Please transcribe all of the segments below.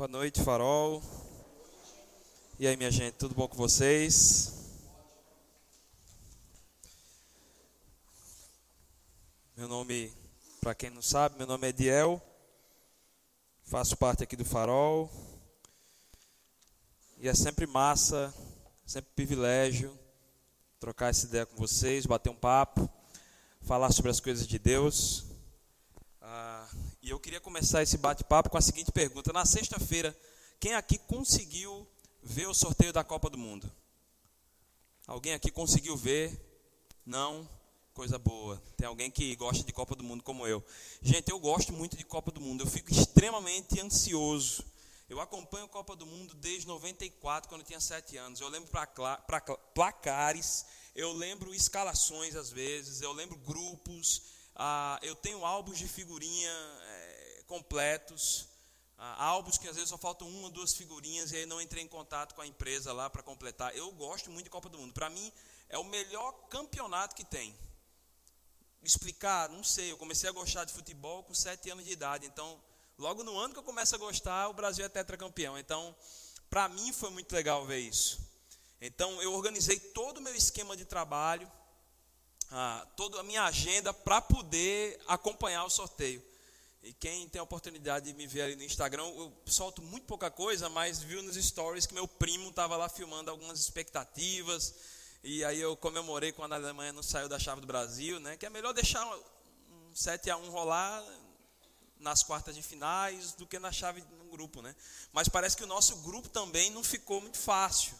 Boa noite, Farol. E aí, minha gente, tudo bom com vocês? Meu nome, para quem não sabe, meu nome é Ediel. Faço parte aqui do Farol. E é sempre massa, sempre privilégio trocar essa ideia com vocês, bater um papo, falar sobre as coisas de Deus. E eu queria começar esse bate-papo com a seguinte pergunta: na sexta-feira, quem aqui conseguiu ver o sorteio da Copa do Mundo? Alguém aqui conseguiu ver? Não? Coisa boa. Tem alguém que gosta de Copa do Mundo como eu. Gente, eu gosto muito de Copa do Mundo. Eu fico extremamente ansioso eu acompanho a Copa do Mundo desde 94, quando eu tinha 7 anos. Eu lembro placares, eu lembro escalações às vezes, eu lembro grupos, ah, eu tenho álbuns de figurinha é, completos, ah, álbuns que às vezes só faltam uma ou duas figurinhas e aí não entrei em contato com a empresa lá para completar. Eu gosto muito de Copa do Mundo. Para mim, é o melhor campeonato que tem. Explicar, não sei, eu comecei a gostar de futebol com 7 anos de idade, então Logo no ano que eu começo a gostar, o Brasil é tetracampeão. Então, para mim foi muito legal ver isso. Então, eu organizei todo o meu esquema de trabalho, ah, toda a minha agenda para poder acompanhar o sorteio. E quem tem a oportunidade de me ver ali no Instagram, eu solto muito pouca coisa, mas viu nos stories que meu primo estava lá filmando algumas expectativas. E aí eu comemorei quando a Alemanha não saiu da chave do Brasil, né? Que é melhor deixar um 7 a 1 rolar nas quartas de finais do que na chave no grupo, né? Mas parece que o nosso grupo também não ficou muito fácil,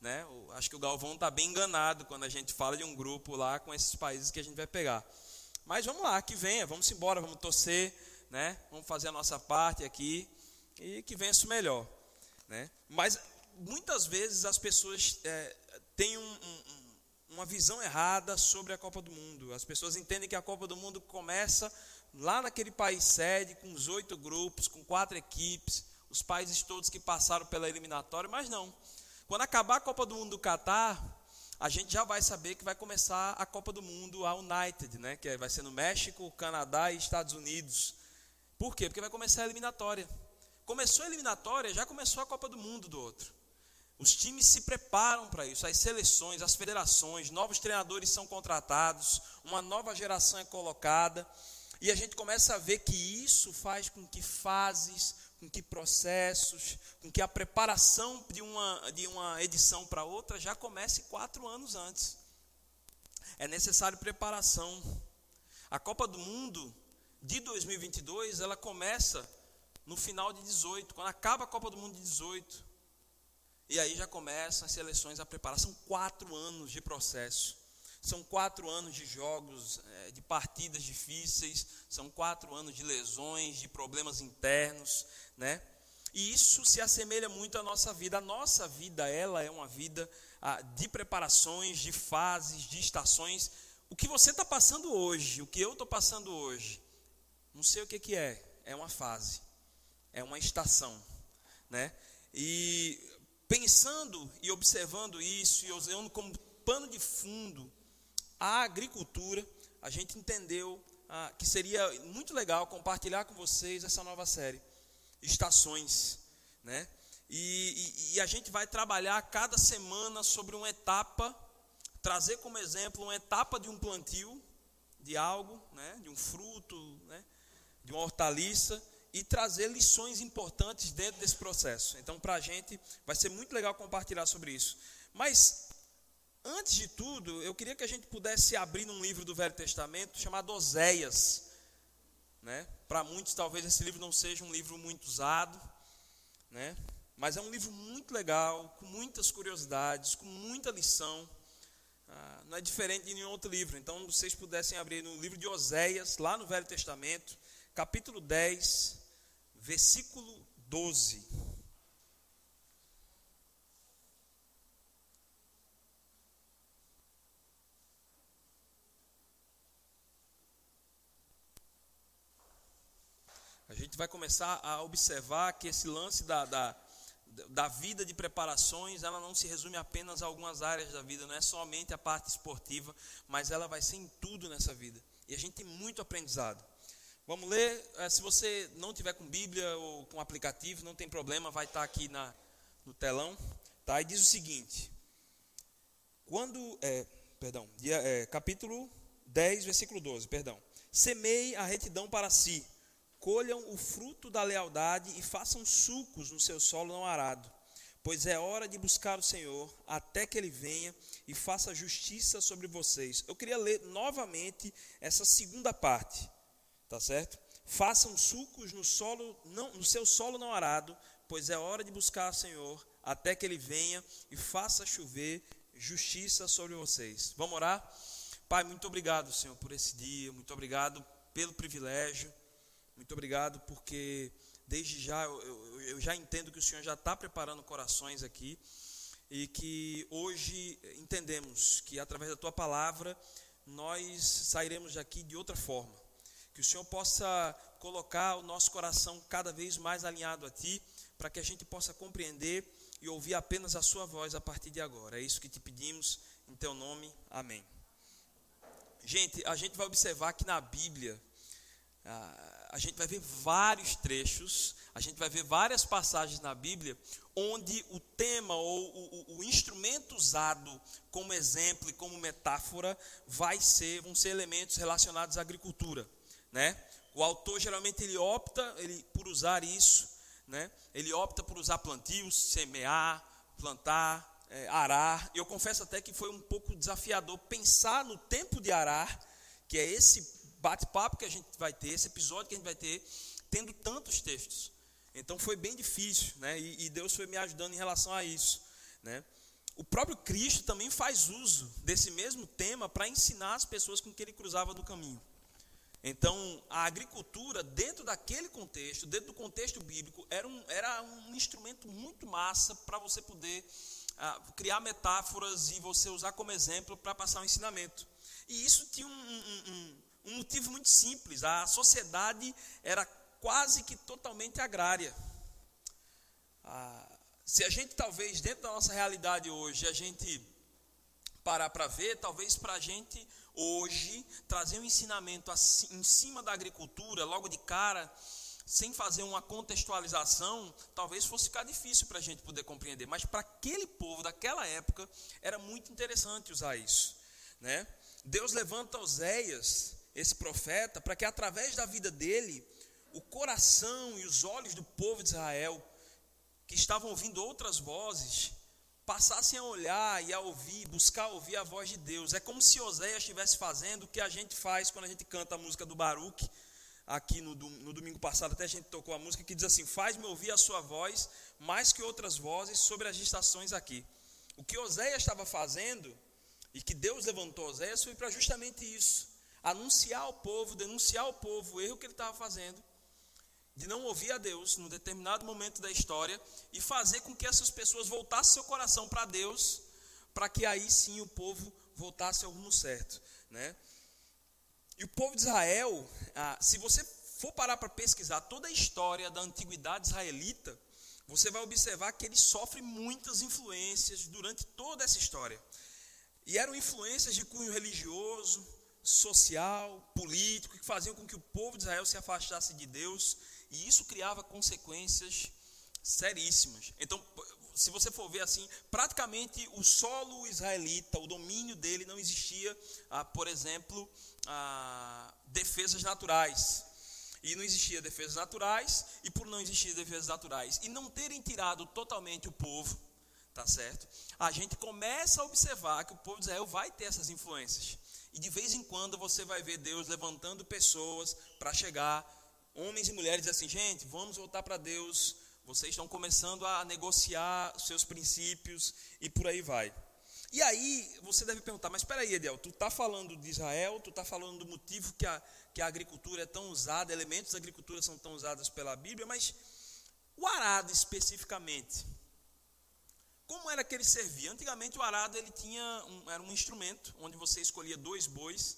né? Acho que o Galvão está bem enganado quando a gente fala de um grupo lá com esses países que a gente vai pegar. Mas vamos lá, que venha, vamos embora, vamos torcer, né? Vamos fazer a nossa parte aqui e que venha isso melhor, né? Mas muitas vezes as pessoas é, têm um, um, uma visão errada sobre a Copa do Mundo. As pessoas entendem que a Copa do Mundo começa lá naquele país sede, com os oito grupos, com quatro equipes, os países todos que passaram pela eliminatória, mas não. Quando acabar a Copa do Mundo do Catar, a gente já vai saber que vai começar a Copa do Mundo, a United, né? que vai ser no México, Canadá e Estados Unidos. Por quê? Porque vai começar a eliminatória. Começou a eliminatória, já começou a Copa do Mundo do outro. Os times se preparam para isso, as seleções, as federações, novos treinadores são contratados, uma nova geração é colocada. E a gente começa a ver que isso faz com que fases, com que processos, com que a preparação de uma, de uma edição para outra já comece quatro anos antes. É necessário preparação. A Copa do Mundo de 2022, ela começa no final de 18, quando acaba a Copa do Mundo de 18. E aí já começam as seleções a preparar. São quatro anos de processo. São quatro anos de jogos, é, de partidas difíceis, são quatro anos de lesões, de problemas internos, né? E isso se assemelha muito à nossa vida. A nossa vida, ela é uma vida ah, de preparações, de fases, de estações. O que você está passando hoje, o que eu estou passando hoje, não sei o que, que é, é uma fase, é uma estação, né? E pensando e observando isso, e usando como pano de fundo a agricultura, a gente entendeu ah, que seria muito legal compartilhar com vocês essa nova série, Estações, né? E, e, e a gente vai trabalhar cada semana sobre uma etapa, trazer como exemplo uma etapa de um plantio de algo, né? De um fruto, né? De uma hortaliça e trazer lições importantes dentro desse processo. Então, para a gente vai ser muito legal compartilhar sobre isso. Mas Antes de tudo, eu queria que a gente pudesse abrir num livro do Velho Testamento chamado Oséias. Né? Para muitos, talvez esse livro não seja um livro muito usado, né? mas é um livro muito legal, com muitas curiosidades, com muita lição. Ah, não é diferente de nenhum outro livro. Então, vocês pudessem abrir no livro de Oséias, lá no Velho Testamento, capítulo 10, versículo 12. A gente vai começar a observar que esse lance da, da, da vida de preparações, ela não se resume apenas a algumas áreas da vida, não é somente a parte esportiva, mas ela vai ser em tudo nessa vida. E a gente tem muito aprendizado. Vamos ler. É, se você não tiver com Bíblia ou com aplicativo, não tem problema, vai estar aqui na, no telão. Tá? E diz o seguinte: quando, é, perdão, dia, é, capítulo 10, versículo 12, perdão. Semeie a retidão para si, colham o fruto da lealdade e façam sucos no seu solo não arado pois é hora de buscar o Senhor até que ele venha e faça justiça sobre vocês. Eu queria ler novamente essa segunda parte, tá certo? Façam sucos no solo, não, no seu solo não arado, pois é hora de buscar o Senhor até que ele venha e faça chover justiça sobre vocês. Vamos orar? Pai, muito obrigado, Senhor, por esse dia, muito obrigado pelo privilégio, muito obrigado porque desde já, eu, eu já entendo que o Senhor já está preparando corações aqui e que hoje entendemos que através da tua palavra nós sairemos daqui de outra forma. Que o Senhor possa colocar o nosso coração cada vez mais alinhado a ti, para que a gente possa compreender e ouvir apenas a sua voz a partir de agora. É isso que te pedimos em teu nome. Amém. Gente, a gente vai observar que na Bíblia a gente vai ver vários trechos, a gente vai ver várias passagens na Bíblia onde o tema ou o, o, instrumento usado como exemplo e como metáfora vai ser, vão ser elementos relacionados à agricultura, né? O autor geralmente ele opta ele, por usar isso, né? Ele opta por usar plantios, semear, plantar, é, arar. Eu confesso até que foi um pouco desafiador pensar no tempo de arar, que é esse bate-papo que a gente vai ter, esse episódio que a gente vai ter, tendo tantos textos. Então foi bem difícil, né? E, e Deus foi me ajudando em relação a isso, né? O próprio Cristo também faz uso desse mesmo tema para ensinar as pessoas com que ele cruzava do caminho. Então, a agricultura, dentro daquele contexto, dentro do contexto bíblico, era um, era um instrumento muito massa para você poder ah, criar metáforas e você usar como exemplo para passar um ensinamento. E isso tinha um, um, um motivo muito simples: a sociedade era quase que totalmente agrária. Ah, se a gente, talvez, dentro da nossa realidade hoje, a gente parar para ver, talvez para a gente hoje trazer um ensinamento em cima da agricultura, logo de cara, sem fazer uma contextualização, talvez fosse ficar difícil para a gente poder compreender. Mas para aquele povo daquela época, era muito interessante usar isso. Né? Deus levanta Oséias esse profeta, para que através da vida dele, o coração e os olhos do povo de Israel, que estavam ouvindo outras vozes, passassem a olhar e a ouvir, buscar ouvir a voz de Deus. É como se Oséias estivesse fazendo o que a gente faz quando a gente canta a música do Baruch. Aqui no, no domingo passado até a gente tocou a música que diz assim: Faz-me ouvir a sua voz mais que outras vozes sobre as estações aqui. O que Oséias estava fazendo e que Deus levantou Oséias foi para justamente isso anunciar ao povo, denunciar ao povo o erro que ele estava fazendo, de não ouvir a Deus num determinado momento da história e fazer com que essas pessoas voltassem seu coração para Deus, para que aí sim o povo voltasse ao rumo certo, né? E o povo de Israel, ah, se você for parar para pesquisar toda a história da antiguidade israelita, você vai observar que ele sofre muitas influências durante toda essa história. E eram influências de cunho religioso, social, político, que faziam com que o povo de Israel se afastasse de Deus, e isso criava consequências seríssimas. Então, se você for ver assim, praticamente o solo israelita, o domínio dele não existia, ah, por exemplo, ah, defesas naturais. E não existia defesas naturais, e por não existir defesas naturais, e não terem tirado totalmente o povo, tá certo? A gente começa a observar que o povo de Israel vai ter essas influências. E de vez em quando você vai ver Deus levantando pessoas para chegar, homens e mulheres, assim, gente, vamos voltar para Deus. Vocês estão começando a negociar seus princípios e por aí vai. E aí você deve perguntar, mas espera aí, Ediel, tu está falando de Israel, tu está falando do motivo que a, que a agricultura é tão usada, elementos da agricultura são tão usados pela Bíblia, mas o arado especificamente, como era que ele servia? Antigamente o arado ele tinha um, era um instrumento onde você escolhia dois bois.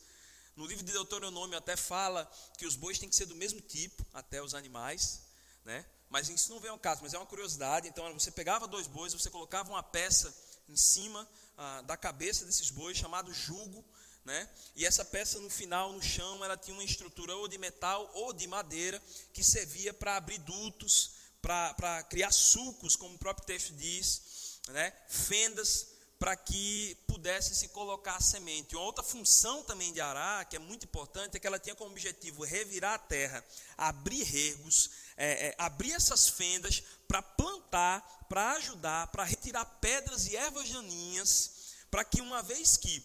No livro de Deuteronômio até fala que os bois têm que ser do mesmo tipo, até os animais, né? Mas isso não vem ao caso, mas é uma curiosidade. Então você pegava dois bois, você colocava uma peça em cima ah, da cabeça desses bois chamado jugo, né? E essa peça no final, no chão, ela tinha uma estrutura ou de metal ou de madeira que servia para abrir dutos, para criar sulcos, como o próprio texto diz, né? Fendas para que pudesse se colocar a semente. Uma outra função também de arar, que é muito importante, é que ela tinha como objetivo revirar a terra, abrir regos, é, é, abrir essas fendas para plantar, para ajudar, para retirar pedras e ervas daninhas, para que uma vez que,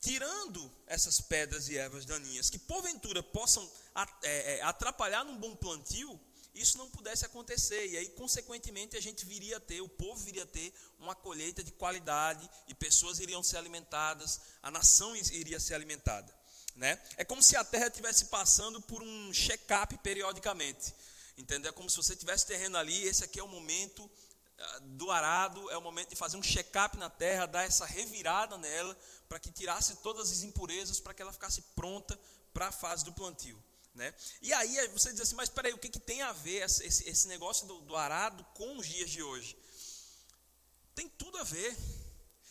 tirando essas pedras e ervas daninhas, que porventura possam é, é, atrapalhar num bom plantio, isso não pudesse acontecer. E aí, consequentemente, a gente viria a ter, o povo viria a ter uma colheita de qualidade e pessoas iriam ser alimentadas, a nação iria ser alimentada. Né? É como se a terra estivesse passando por um check-up periodicamente. Entendeu? É como se você tivesse terreno ali, esse aqui é o momento ah, do arado, é o momento de fazer um check-up na terra, dar essa revirada nela, para que tirasse todas as impurezas, para que ela ficasse pronta para a fase do plantio. Né? E aí você diz assim, mas espera aí, o que, que tem a ver esse, esse negócio do, do arado com os dias de hoje? Tem tudo a ver.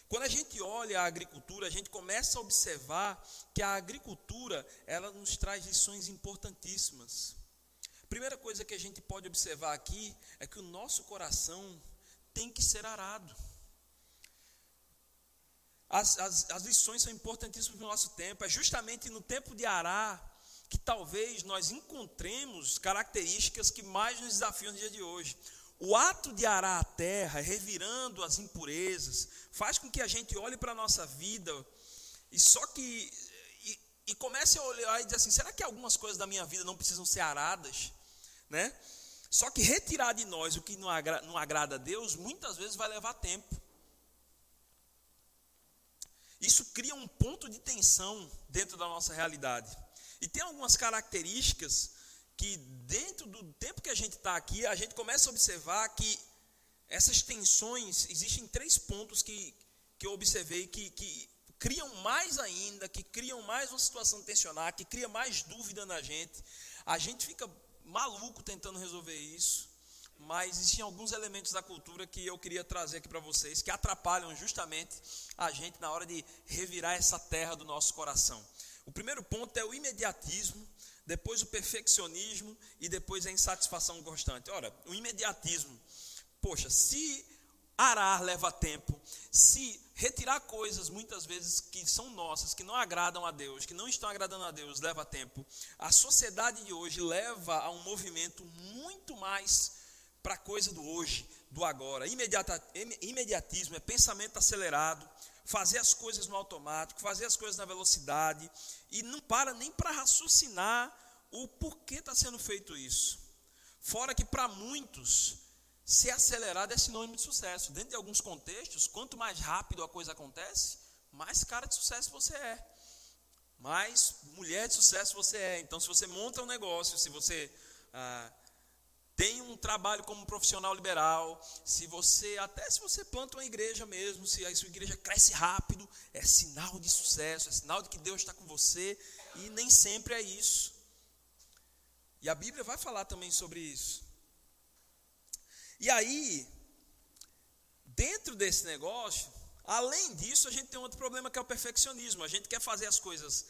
Quando a gente olha a agricultura, a gente começa a observar que a agricultura, ela nos traz lições importantíssimas. Primeira coisa que a gente pode observar aqui é que o nosso coração tem que ser arado. As, as, as lições são importantíssimas no nosso tempo. É justamente no tempo de arar que talvez nós encontremos características que mais nos desafiam no dia de hoje. O ato de arar a terra, revirando as impurezas, faz com que a gente olhe para a nossa vida e só que e, e, comece a olhar e dizer assim: será que algumas coisas da minha vida não precisam ser aradas? Né? Só que retirar de nós o que não, agra, não agrada a Deus, muitas vezes vai levar tempo. Isso cria um ponto de tensão dentro da nossa realidade. E tem algumas características que, dentro do tempo que a gente está aqui, a gente começa a observar que essas tensões, existem três pontos que, que eu observei que, que criam mais ainda, que criam mais uma situação tensionar, que cria mais dúvida na gente. A gente fica maluco tentando resolver isso, mas existem alguns elementos da cultura que eu queria trazer aqui para vocês, que atrapalham justamente a gente na hora de revirar essa terra do nosso coração. O primeiro ponto é o imediatismo, depois o perfeccionismo e depois a insatisfação constante. Ora, o imediatismo, poxa, se arar leva tempo, se retirar coisas muitas vezes que são nossas, que não agradam a Deus, que não estão agradando a Deus, leva tempo. A sociedade de hoje leva a um movimento muito mais para a coisa do hoje, do agora. Imediatismo é pensamento acelerado, fazer as coisas no automático, fazer as coisas na velocidade, e não para nem para raciocinar o porquê está sendo feito isso. Fora que para muitos, ser acelerado é sinônimo de sucesso. Dentro de alguns contextos, quanto mais rápido a coisa acontece, mais cara de sucesso você é. Mais mulher de sucesso você é. Então, se você monta um negócio, se você ah, tem um trabalho como profissional liberal, se você, até se você planta uma igreja mesmo, se a sua igreja cresce rápido, é sinal de sucesso, é sinal de que Deus está com você, e nem sempre é isso. E a Bíblia vai falar também sobre isso. E aí, dentro desse negócio, além disso, a gente tem outro problema que é o perfeccionismo. A gente quer fazer as coisas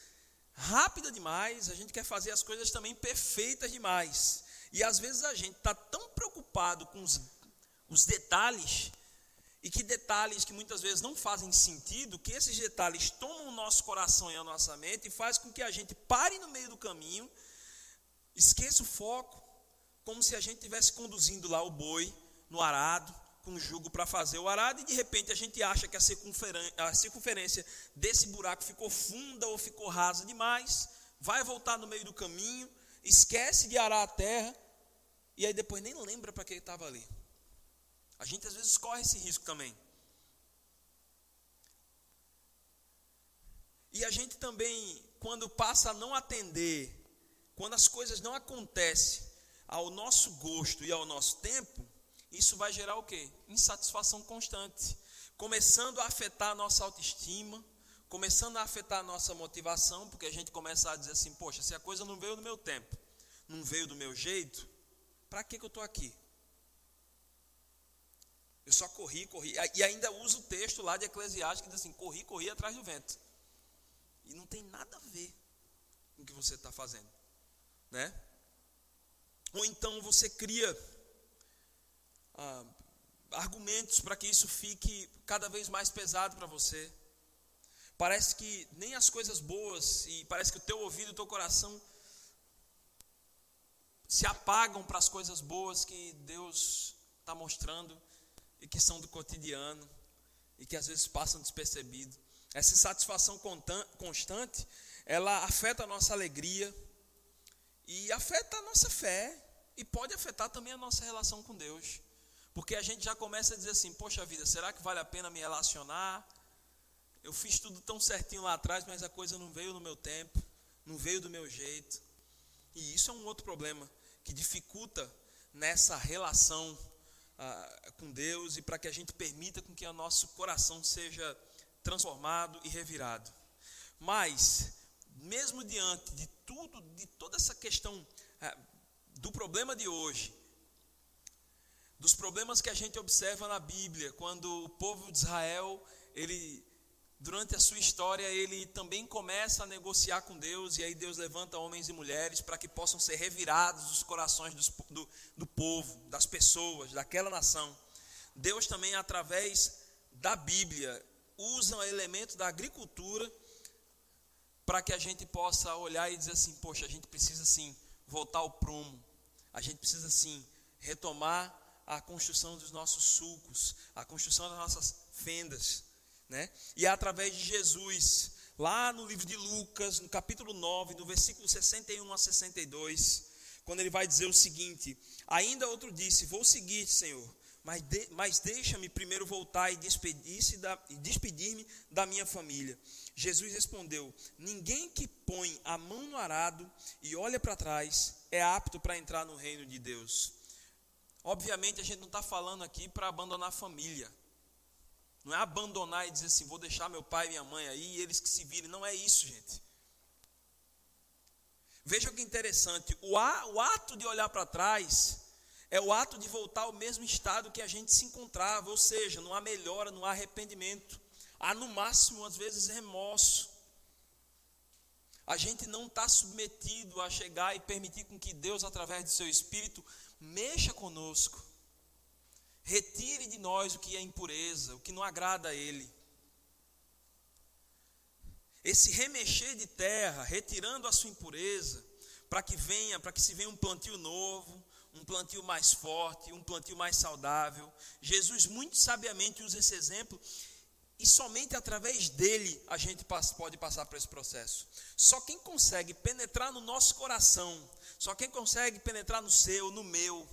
rápida demais, a gente quer fazer as coisas também perfeitas demais. E às vezes a gente está tão preocupado com os, os detalhes, e que detalhes que muitas vezes não fazem sentido, que esses detalhes tomam o nosso coração e a nossa mente e faz com que a gente pare no meio do caminho, esqueça o foco, como se a gente estivesse conduzindo lá o boi no arado, com jugo para fazer o arado, e de repente a gente acha que a circunferência, a circunferência desse buraco ficou funda ou ficou rasa demais, vai voltar no meio do caminho, esquece de arar a terra, e aí depois nem lembra para que ele estava ali. A gente às vezes corre esse risco também. E a gente também, quando passa a não atender, quando as coisas não acontecem ao nosso gosto e ao nosso tempo, isso vai gerar o quê? Insatisfação constante, começando a afetar a nossa autoestima, começando a afetar a nossa motivação, porque a gente começa a dizer assim: poxa, se a coisa não veio no meu tempo, não veio do meu jeito, para que, que eu estou aqui? Eu só corri, corri. E ainda uso o texto lá de Eclesiastes que diz assim: corri, corri atrás do vento. E não tem nada a ver com o que você está fazendo, né? Ou então você cria ah, argumentos para que isso fique cada vez mais pesado para você. Parece que nem as coisas boas e parece que o teu ouvido e o teu coração se apagam para as coisas boas que Deus está mostrando e que são do cotidiano e que às vezes passam despercebido. Essa satisfação constante, ela afeta a nossa alegria e afeta a nossa fé e pode afetar também a nossa relação com Deus. Porque a gente já começa a dizer assim: poxa vida, será que vale a pena me relacionar? Eu fiz tudo tão certinho lá atrás, mas a coisa não veio no meu tempo, não veio do meu jeito. E isso é um outro problema que dificulta nessa relação ah, com Deus e para que a gente permita com que o nosso coração seja transformado e revirado. Mas, mesmo diante de tudo, de toda essa questão ah, do problema de hoje, dos problemas que a gente observa na Bíblia, quando o povo de Israel, ele durante a sua história, ele também começa a negociar com Deus, e aí Deus levanta homens e mulheres para que possam ser revirados os corações dos, do, do povo, das pessoas, daquela nação. Deus também, através da Bíblia, usa elementos da agricultura para que a gente possa olhar e dizer assim: poxa, a gente precisa sim voltar ao prumo, a gente precisa sim retomar a construção dos nossos sulcos, a construção das nossas fendas, né? E é através de Jesus, lá no livro de Lucas, no capítulo 9, do versículo 61 a 62, quando ele vai dizer o seguinte: Ainda outro disse: Vou seguir, Senhor, mas, de, mas deixa-me primeiro voltar e despedir-me da, despedir da minha família. Jesus respondeu: Ninguém que põe a mão no arado e olha para trás é apto para entrar no reino de Deus. Obviamente, a gente não está falando aqui para abandonar a família. Não é abandonar e dizer assim, vou deixar meu pai e minha mãe aí, e eles que se virem. Não é isso, gente. Veja que interessante. O ato de olhar para trás é o ato de voltar ao mesmo estado que a gente se encontrava. Ou seja, não há melhora, não há arrependimento. Há no máximo, às vezes, remorso. A gente não está submetido a chegar e permitir com que Deus, através do seu Espírito, mexa conosco. Retire de nós o que é impureza, o que não agrada a Ele. Esse remexer de terra, retirando a sua impureza, para que venha, para que se venha um plantio novo, um plantio mais forte, um plantio mais saudável. Jesus muito sabiamente usa esse exemplo e somente através dele a gente pode passar por esse processo. Só quem consegue penetrar no nosso coração, só quem consegue penetrar no seu, no meu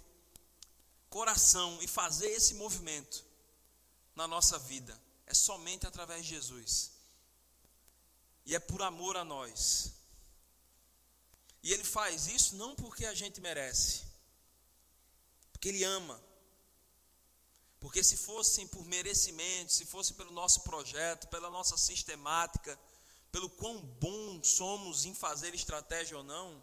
coração e fazer esse movimento na nossa vida é somente através de Jesus. E é por amor a nós. E ele faz isso não porque a gente merece, porque ele ama. Porque se fossem por merecimento, se fosse pelo nosso projeto, pela nossa sistemática, pelo quão bom somos em fazer estratégia ou não,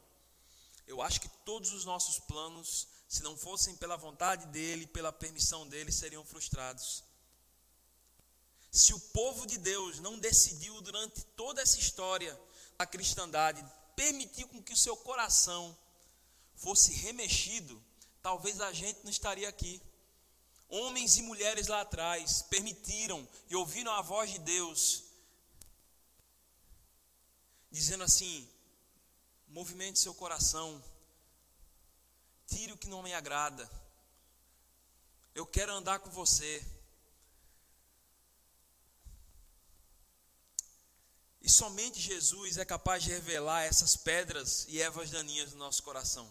eu acho que todos os nossos planos, se não fossem pela vontade dele, pela permissão dele, seriam frustrados. Se o povo de Deus não decidiu durante toda essa história da cristandade permitir com que o seu coração fosse remexido, talvez a gente não estaria aqui. Homens e mulheres lá atrás permitiram e ouviram a voz de Deus, dizendo assim: Movimente seu coração. Tire o que não me agrada. Eu quero andar com você. E somente Jesus é capaz de revelar essas pedras e ervas daninhas no nosso coração.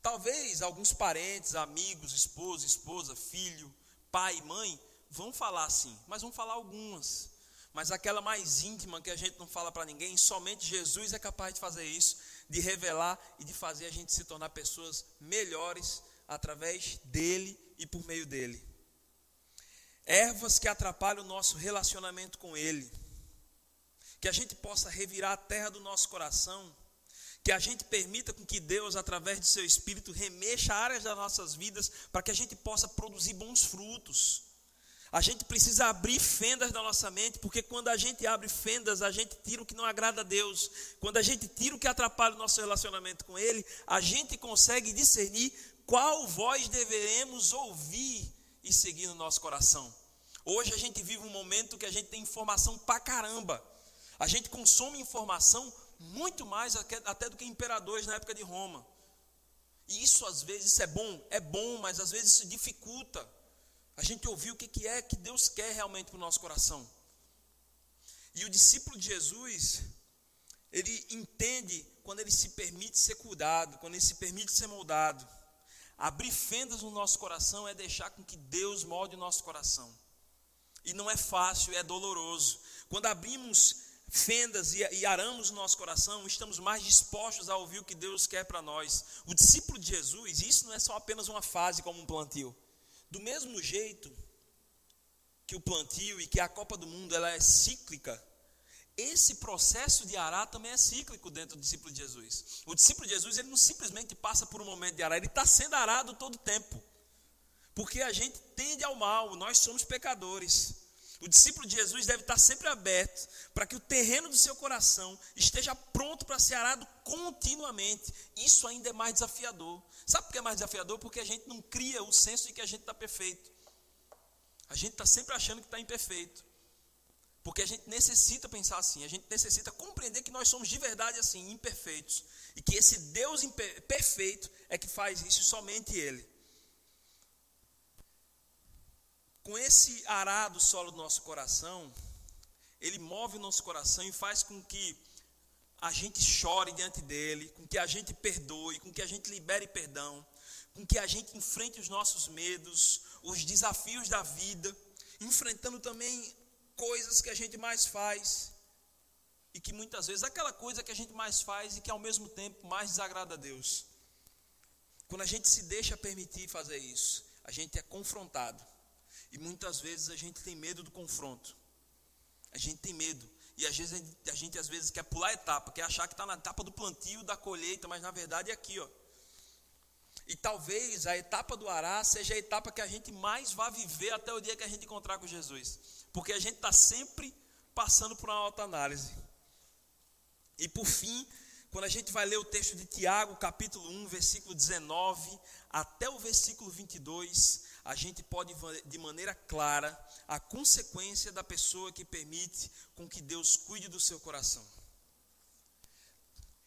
Talvez alguns parentes, amigos, esposo, esposa, filho, pai, mãe, vão falar assim, mas vão falar algumas. Mas aquela mais íntima que a gente não fala para ninguém, somente Jesus é capaz de fazer isso de revelar e de fazer a gente se tornar pessoas melhores através dele e por meio dele. Ervas que atrapalham o nosso relacionamento com ele. Que a gente possa revirar a terra do nosso coração. Que a gente permita com que Deus, através de seu Espírito, remexa áreas das nossas vidas para que a gente possa produzir bons frutos. A gente precisa abrir fendas na nossa mente, porque quando a gente abre fendas, a gente tira o que não agrada a Deus. Quando a gente tira o que atrapalha o nosso relacionamento com Ele, a gente consegue discernir qual voz deveremos ouvir e seguir no nosso coração. Hoje a gente vive um momento que a gente tem informação pra caramba. A gente consome informação muito mais até do que imperadores na época de Roma. E isso às vezes é bom, é bom, mas às vezes isso dificulta a gente ouvir o que é que Deus quer realmente para o nosso coração. E o discípulo de Jesus, ele entende quando ele se permite ser cuidado, quando ele se permite ser moldado. Abrir fendas no nosso coração é deixar com que Deus molde o nosso coração. E não é fácil, é doloroso. Quando abrimos fendas e, aramos o nosso coração, estamos mais dispostos a ouvir o que Deus quer para nós. O discípulo de Jesus, isso não é só apenas uma fase como um plantio. Do mesmo jeito que o plantio e que a Copa do Mundo ela é cíclica, esse processo de arar também é cíclico dentro do discípulo de Jesus. O discípulo de Jesus ele não simplesmente passa por um momento de arar, ele está sendo arado todo o tempo. Porque a gente tende ao mal, nós somos pecadores. O discípulo de Jesus deve estar sempre aberto para que o terreno do seu coração esteja pronto para ser arado continuamente. Isso ainda é mais desafiador. Sabe por que é mais desafiador? Porque a gente não cria o senso de que a gente está perfeito. A gente está sempre achando que está imperfeito. Porque a gente necessita pensar assim, a gente necessita compreender que nós somos de verdade assim, imperfeitos. E que esse Deus perfeito é que faz isso, somente Ele. Com esse arado solo do nosso coração, ele move o nosso coração e faz com que a gente chore diante dele, com que a gente perdoe, com que a gente libere perdão, com que a gente enfrente os nossos medos, os desafios da vida, enfrentando também coisas que a gente mais faz e que muitas vezes aquela coisa que a gente mais faz e que ao mesmo tempo mais desagrada a Deus. Quando a gente se deixa permitir fazer isso, a gente é confrontado e muitas vezes a gente tem medo do confronto. A gente tem medo. E às vezes a gente às vezes quer pular a etapa, quer achar que está na etapa do plantio, da colheita, mas na verdade é aqui, ó. E talvez a etapa do ará seja a etapa que a gente mais vai viver até o dia que a gente encontrar com Jesus. Porque a gente está sempre passando por uma alta análise. E por fim, quando a gente vai ler o texto de Tiago, capítulo 1, versículo 19 até o versículo 22, a gente pode de maneira clara a consequência da pessoa que permite com que Deus cuide do seu coração.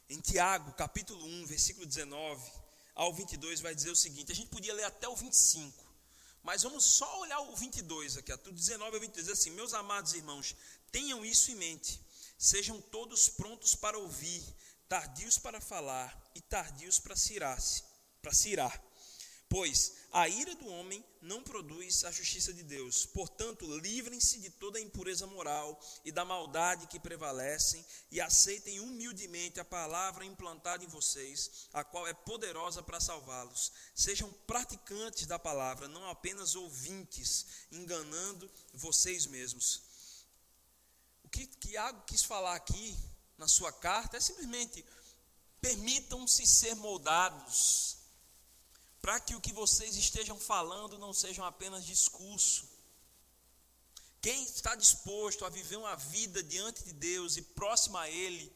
Em Tiago, capítulo 1, versículo 19 ao 22 vai dizer o seguinte, a gente podia ler até o 25, mas vamos só olhar o 22 aqui, do 19 ao 22, assim, meus amados irmãos, tenham isso em mente, sejam todos prontos para ouvir, tardios para falar e tardios para cirar-se, para cirar Pois a ira do homem não produz a justiça de Deus. Portanto, livrem-se de toda a impureza moral e da maldade que prevalecem e aceitem humildemente a palavra implantada em vocês, a qual é poderosa para salvá-los. Sejam praticantes da palavra, não apenas ouvintes, enganando vocês mesmos. O que Tiago quis falar aqui na sua carta é simplesmente: permitam-se ser moldados para que o que vocês estejam falando não sejam apenas discurso. Quem está disposto a viver uma vida diante de Deus e próximo a Ele,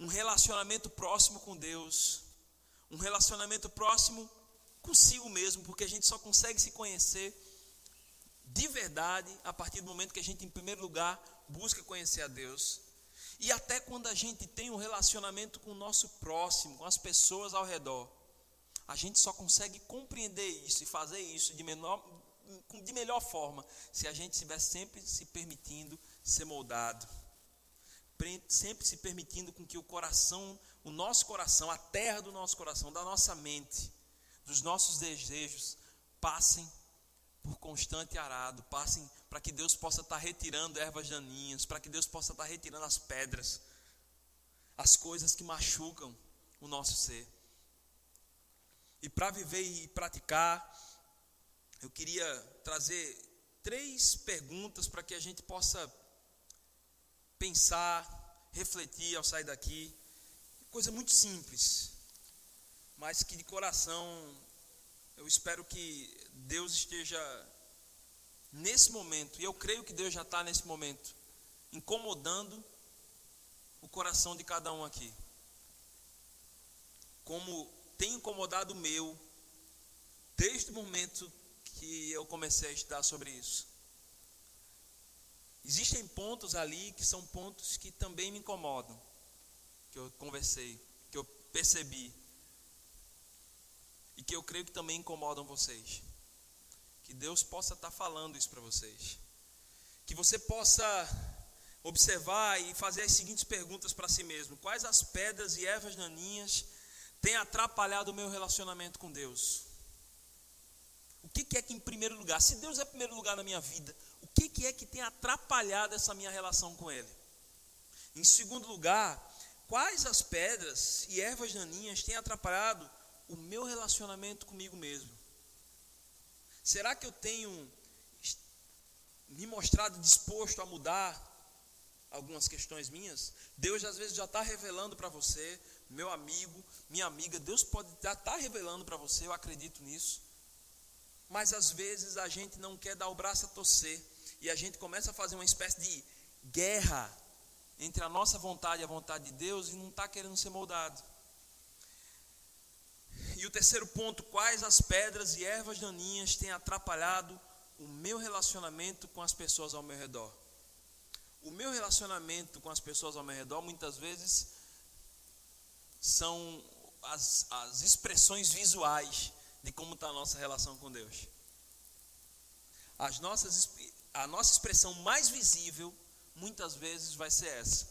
um relacionamento próximo com Deus, um relacionamento próximo consigo mesmo, porque a gente só consegue se conhecer de verdade a partir do momento que a gente, em primeiro lugar, busca conhecer a Deus. E até quando a gente tem um relacionamento com o nosso próximo, com as pessoas ao redor. A gente só consegue compreender isso e fazer isso de, menor, de melhor forma se a gente estiver sempre se permitindo ser moldado. Sempre se permitindo com que o coração, o nosso coração, a terra do nosso coração, da nossa mente, dos nossos desejos, passem por constante arado, passem para que Deus possa estar retirando ervas daninhas, para que Deus possa estar retirando as pedras, as coisas que machucam o nosso ser. E para viver e praticar, eu queria trazer três perguntas para que a gente possa pensar, refletir ao sair daqui. Coisa muito simples, mas que de coração eu espero que Deus esteja nesse momento, e eu creio que Deus já está nesse momento, incomodando o coração de cada um aqui. Como tem incomodado o meu, desde o momento que eu comecei a estudar sobre isso. Existem pontos ali que são pontos que também me incomodam, que eu conversei, que eu percebi, e que eu creio que também incomodam vocês. Que Deus possa estar falando isso para vocês. Que você possa observar e fazer as seguintes perguntas para si mesmo: Quais as pedras e ervas daninhas têm atrapalhado o meu relacionamento com Deus? O que, que é que, em primeiro lugar, se Deus é primeiro lugar na minha vida, o que, que é que tem atrapalhado essa minha relação com Ele? Em segundo lugar, quais as pedras e ervas daninhas têm atrapalhado o meu relacionamento comigo mesmo? Será que eu tenho me mostrado disposto a mudar algumas questões minhas? Deus às vezes já está revelando para você, meu amigo, minha amiga, Deus pode já estar tá revelando para você, eu acredito nisso. Mas às vezes a gente não quer dar o braço a torcer e a gente começa a fazer uma espécie de guerra entre a nossa vontade e a vontade de Deus e não está querendo ser moldado. E o terceiro ponto, quais as pedras e ervas daninhas têm atrapalhado o meu relacionamento com as pessoas ao meu redor? O meu relacionamento com as pessoas ao meu redor muitas vezes são as, as expressões visuais de como está a nossa relação com Deus. As nossas, a nossa expressão mais visível muitas vezes vai ser essa.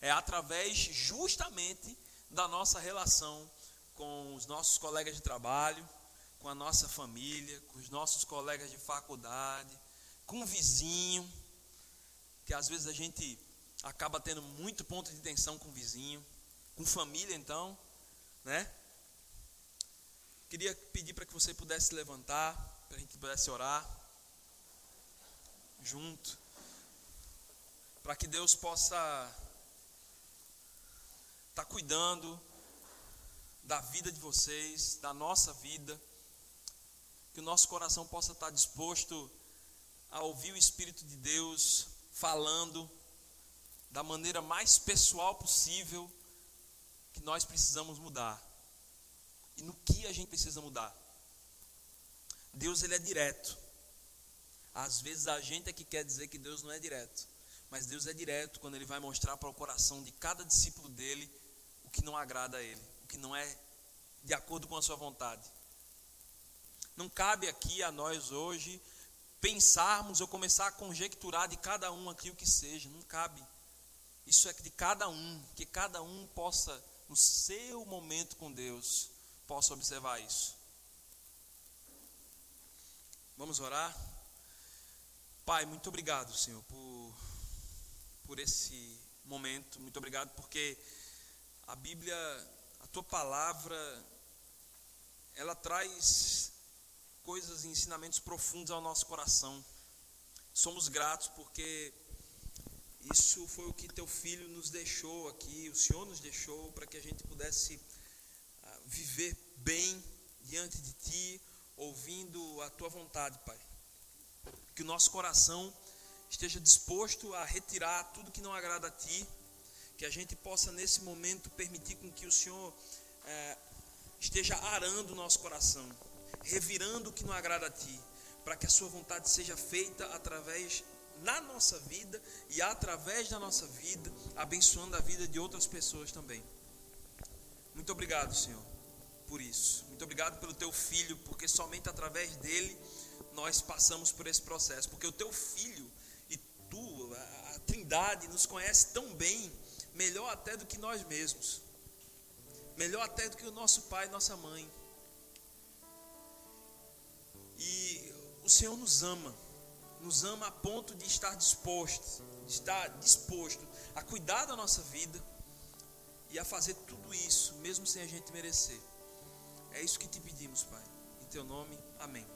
É através justamente da nossa relação com os nossos colegas de trabalho, com a nossa família, com os nossos colegas de faculdade, com o vizinho, que às vezes a gente acaba tendo muito ponto de tensão com o vizinho, com família então, né? Queria pedir para que você pudesse levantar, para a gente pudesse orar junto, para que Deus possa estar tá cuidando da vida de vocês, da nossa vida, que o nosso coração possa estar disposto a ouvir o Espírito de Deus falando da maneira mais pessoal possível que nós precisamos mudar. E no que a gente precisa mudar? Deus ele é direto. Às vezes a gente é que quer dizer que Deus não é direto, mas Deus é direto quando ele vai mostrar para o coração de cada discípulo dele o que não agrada a ele que não é de acordo com a sua vontade. Não cabe aqui a nós hoje pensarmos ou começar a conjecturar de cada um aqui o que seja, não cabe. Isso é de cada um, que cada um possa, no seu momento com Deus, possa observar isso. Vamos orar? Pai, muito obrigado, Senhor, por, por esse momento. Muito obrigado porque a Bíblia tua palavra ela traz coisas e ensinamentos profundos ao nosso coração. Somos gratos porque isso foi o que teu filho nos deixou aqui, o Senhor nos deixou para que a gente pudesse ah, viver bem diante de ti, ouvindo a tua vontade, Pai. Que o nosso coração esteja disposto a retirar tudo que não agrada a ti que a gente possa nesse momento permitir com que o Senhor é, esteja arando o nosso coração, revirando o que não agrada a Ti, para que a Sua vontade seja feita através na nossa vida e através da nossa vida, abençoando a vida de outras pessoas também. Muito obrigado, Senhor, por isso. Muito obrigado pelo Teu Filho, porque somente através dele nós passamos por esse processo. Porque o Teu Filho e Tu, a Trindade, nos conhece tão bem melhor até do que nós mesmos, melhor até do que o nosso pai e nossa mãe. O Senhor nos ama, nos ama a ponto de estar disposto, de estar disposto a cuidar da nossa vida e a fazer tudo isso, mesmo sem a gente merecer. É isso que te pedimos, Pai. Em teu nome, amém.